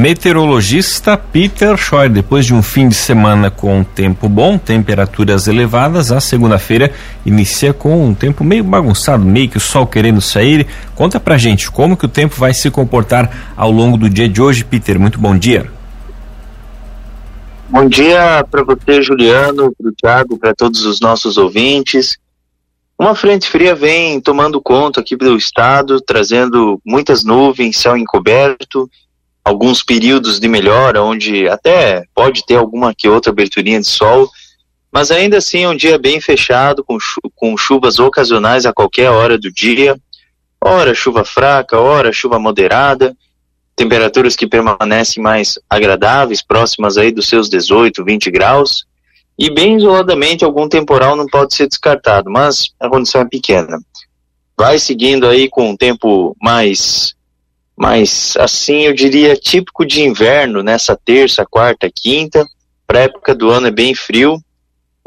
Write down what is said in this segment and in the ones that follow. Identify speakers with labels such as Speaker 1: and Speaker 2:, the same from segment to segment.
Speaker 1: Meteorologista Peter Scheuer, depois de um fim de semana com tempo bom, temperaturas elevadas, a segunda-feira inicia com um tempo meio bagunçado, meio que o sol querendo sair. Conta pra gente como que o tempo vai se comportar ao longo do dia de hoje, Peter. Muito bom dia.
Speaker 2: Bom dia para você, Juliano, para o Thiago, para todos os nossos ouvintes. Uma frente fria vem tomando conta aqui do estado, trazendo muitas nuvens, céu encoberto alguns períodos de melhora, onde até pode ter alguma que outra aberturinha de sol, mas ainda assim é um dia bem fechado, com, chu com chuvas ocasionais a qualquer hora do dia, ora chuva fraca, ora chuva moderada, temperaturas que permanecem mais agradáveis, próximas aí dos seus 18, 20 graus, e bem isoladamente algum temporal não pode ser descartado, mas a condição é pequena. Vai seguindo aí com um tempo mais mas assim eu diria típico de inverno nessa terça, quarta, quinta. Para época do ano é bem frio.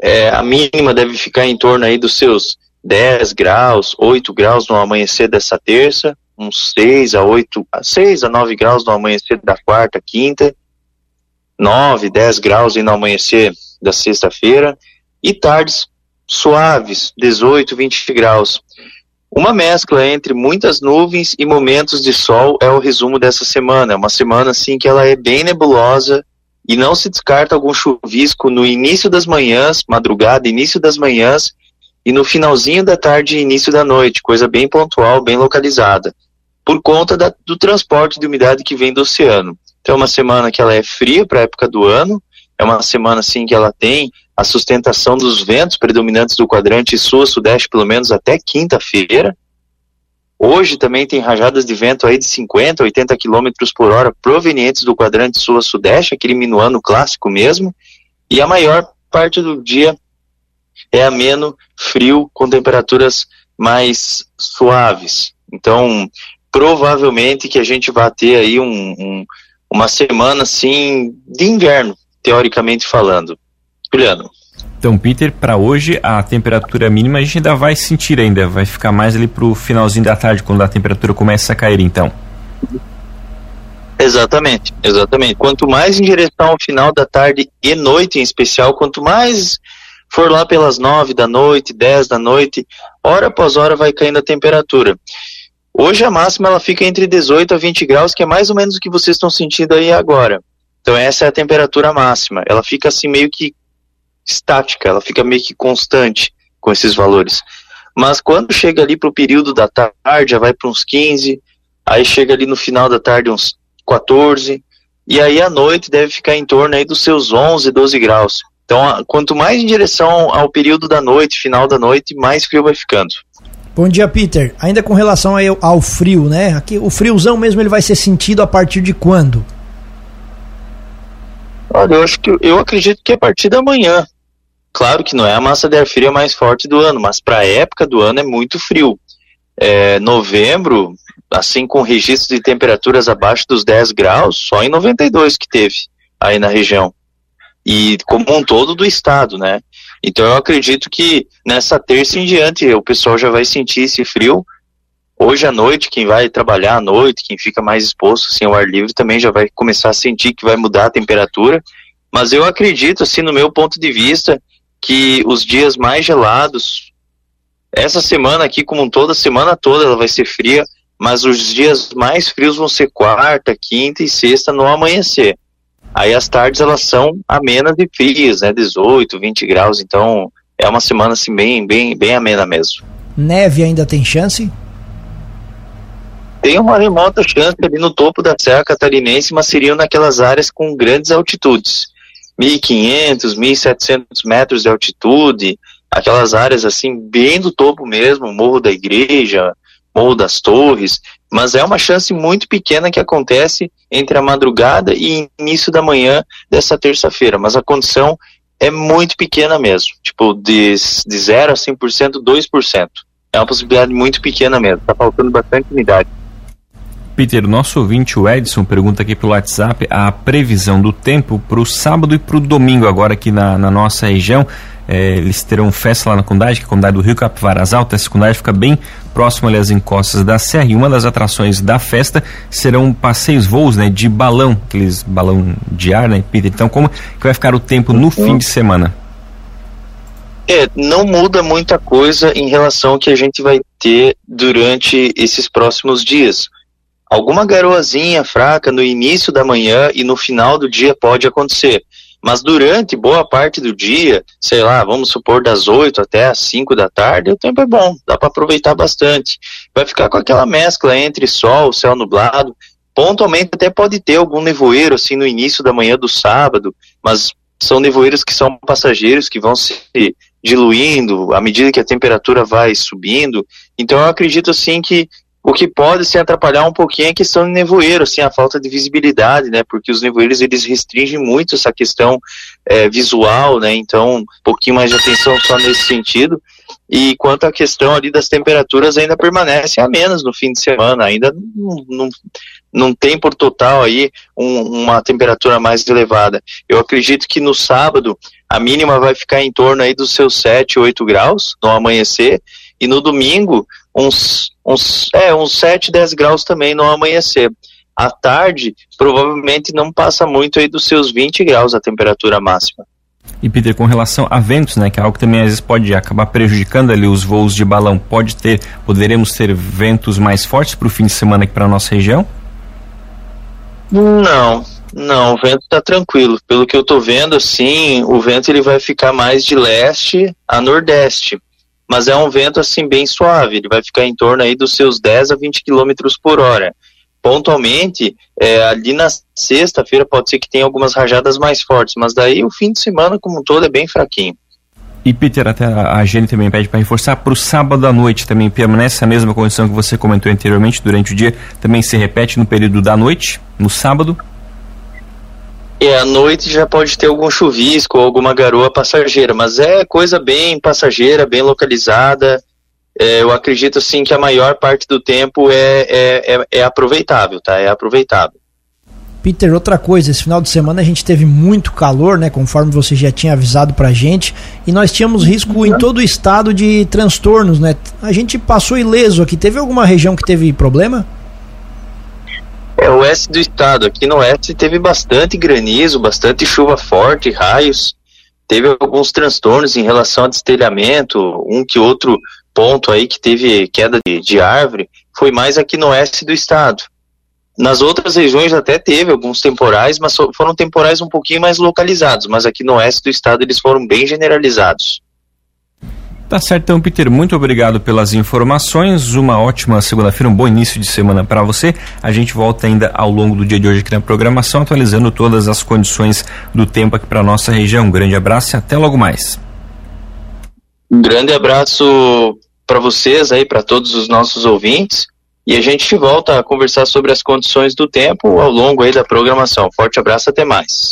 Speaker 2: É, a mínima deve ficar em torno aí dos seus 10 graus, 8 graus no amanhecer dessa terça, uns 6 a 8, 6 a 9 graus no amanhecer da quarta, quinta, 9, 10 graus no amanhecer da sexta-feira, e tardes suaves, 18, 20 graus. Uma mescla entre muitas nuvens e momentos de sol é o resumo dessa semana. É uma semana assim que ela é bem nebulosa e não se descarta algum chuvisco no início das manhãs, madrugada, início das manhãs e no finalzinho da tarde e início da noite, coisa bem pontual, bem localizada, por conta da, do transporte de umidade que vem do oceano. Então é uma semana que ela é fria para a época do ano, é uma semana assim que ela tem a sustentação dos ventos predominantes do quadrante sul-sudeste, pelo menos até quinta-feira. Hoje também tem rajadas de vento aí de 50, 80 km por hora provenientes do quadrante sul-sudeste, aquele minuano clássico mesmo. E a maior parte do dia é ameno, frio, com temperaturas mais suaves. Então, provavelmente que a gente vai ter aí um, um, uma semana assim de inverno, teoricamente falando. Juliano.
Speaker 1: Então, Peter, para hoje a temperatura mínima a gente ainda vai sentir ainda, vai ficar mais ali pro finalzinho da tarde, quando a temperatura começa a cair, então.
Speaker 2: Exatamente, exatamente. Quanto mais em direção ao final da tarde e noite em especial, quanto mais for lá pelas nove da noite, dez da noite, hora após hora vai caindo a temperatura. Hoje a máxima ela fica entre 18 a 20 graus, que é mais ou menos o que vocês estão sentindo aí agora. Então essa é a temperatura máxima. Ela fica assim meio que estática, ela fica meio que constante com esses valores. Mas quando chega ali para o período da tarde, já vai para uns 15, aí chega ali no final da tarde uns 14, e aí à noite deve ficar em torno aí dos seus 11, 12 graus. Então, quanto mais em direção ao período da noite, final da noite, mais frio vai ficando.
Speaker 3: Bom dia, Peter. Ainda com relação ao frio, né? Aqui o friozão mesmo ele vai ser sentido a partir de quando?
Speaker 2: Olha, eu acho que eu acredito que a partir da manhã. Claro que não é a massa de ar fria mais forte do ano, mas para a época do ano é muito frio. É, novembro, assim com registros de temperaturas abaixo dos 10 graus, só em 92 que teve aí na região. E como um todo do estado, né? Então eu acredito que nessa terça em diante o pessoal já vai sentir esse frio. Hoje à noite, quem vai trabalhar à noite, quem fica mais exposto assim, ao ar livre, também já vai começar a sentir que vai mudar a temperatura. Mas eu acredito, assim, no meu ponto de vista, que os dias mais gelados, essa semana aqui, como toda semana toda, ela vai ser fria, mas os dias mais frios vão ser quarta, quinta e sexta no amanhecer. Aí as tardes elas são amenas e frias, né? 18, 20 graus, então é uma semana assim bem, bem, bem amena mesmo.
Speaker 3: Neve ainda tem chance?
Speaker 2: Tem uma remota chance ali no topo da Serra Catarinense, mas seriam naquelas áreas com grandes altitudes. 1.500, 1.700 metros de altitude, aquelas áreas assim bem do topo mesmo, Morro da Igreja, Morro das Torres, mas é uma chance muito pequena que acontece entre a madrugada e início da manhã dessa terça-feira, mas a condição é muito pequena mesmo, tipo de, de 0 a 100%, 2%. É uma possibilidade muito pequena mesmo, está faltando bastante unidade.
Speaker 1: Peter, nosso ouvinte, o Edson, pergunta aqui pelo WhatsApp a previsão do tempo para o sábado e para o domingo, agora aqui na, na nossa região. É, eles terão festa lá na comunidade, que é a comunidade do Rio Capivaras Alto. Essa comunidade fica bem próximo ali às encostas da serra. E uma das atrações da festa serão passeios, voos né, de balão, aqueles balão de ar, né, Peter? Então, como que vai ficar o tempo no fim de semana?
Speaker 2: É, não muda muita coisa em relação ao que a gente vai ter durante esses próximos dias. Alguma garoazinha fraca no início da manhã e no final do dia pode acontecer. Mas durante boa parte do dia, sei lá, vamos supor das 8 até as 5 da tarde, o tempo é bom, dá para aproveitar bastante. Vai ficar com aquela mescla entre sol, céu nublado. Pontualmente até pode ter algum nevoeiro assim no início da manhã do sábado, mas são nevoeiros que são passageiros que vão se diluindo à medida que a temperatura vai subindo. Então eu acredito assim que o que pode se atrapalhar um pouquinho é a questão de nevoeiro, assim, a falta de visibilidade, né? Porque os nevoeiros eles restringem muito essa questão é, visual, né? Então, um pouquinho mais de atenção só nesse sentido. E quanto à questão ali das temperaturas, ainda permanece a menos no fim de semana, ainda não, não, não tem por total aí um, uma temperatura mais elevada. Eu acredito que no sábado a mínima vai ficar em torno aí dos seus 7, 8 graus no amanhecer, e no domingo uns, uns, é, uns 7, 10 graus também no amanhecer. À tarde, provavelmente não passa muito aí dos seus 20 graus a temperatura máxima.
Speaker 1: E Peter, com relação a ventos, né, que é algo que também às vezes pode acabar prejudicando ali os voos de balão, pode ter, poderemos ter ventos mais fortes para o fim de semana aqui para nossa região?
Speaker 2: Não, não, o vento está tranquilo. Pelo que eu estou vendo, assim, o vento ele vai ficar mais de leste a nordeste mas é um vento assim bem suave, ele vai ficar em torno aí dos seus 10 a 20 km por hora. Pontualmente, é, ali na sexta-feira pode ser que tenha algumas rajadas mais fortes, mas daí o fim de semana como um todo é bem fraquinho.
Speaker 1: E Peter, até a Jenny também pede para reforçar, para o sábado à noite também permanece a mesma condição que você comentou anteriormente, durante o dia também se repete no período da noite, no sábado?
Speaker 2: E à noite já pode ter algum chuvisco ou alguma garoa passageira, mas é coisa bem passageira, bem localizada. É, eu acredito assim que a maior parte do tempo é, é, é, é aproveitável, tá? É aproveitável.
Speaker 3: Peter, outra coisa, esse final de semana a gente teve muito calor, né? Conforme você já tinha avisado pra gente, e nós tínhamos risco em todo o estado de transtornos, né? A gente passou ileso aqui. Teve alguma região que teve problema?
Speaker 2: É o oeste do estado. Aqui no oeste teve bastante granizo, bastante chuva forte, raios. Teve alguns transtornos em relação a destelhamento, um que outro ponto aí que teve queda de, de árvore. Foi mais aqui no oeste do estado. Nas outras regiões até teve alguns temporais, mas foram temporais um pouquinho mais localizados, mas aqui no oeste do estado eles foram bem generalizados.
Speaker 1: Tá certo, então, Peter, muito obrigado pelas informações. Uma ótima segunda-feira, um bom início de semana para você. A gente volta ainda ao longo do dia de hoje aqui na programação, atualizando todas as condições do tempo aqui para nossa região. Um grande abraço e até logo mais.
Speaker 2: Um grande abraço para vocês aí, para todos os nossos ouvintes. E a gente volta a conversar sobre as condições do tempo ao longo aí da programação. Forte abraço, até mais.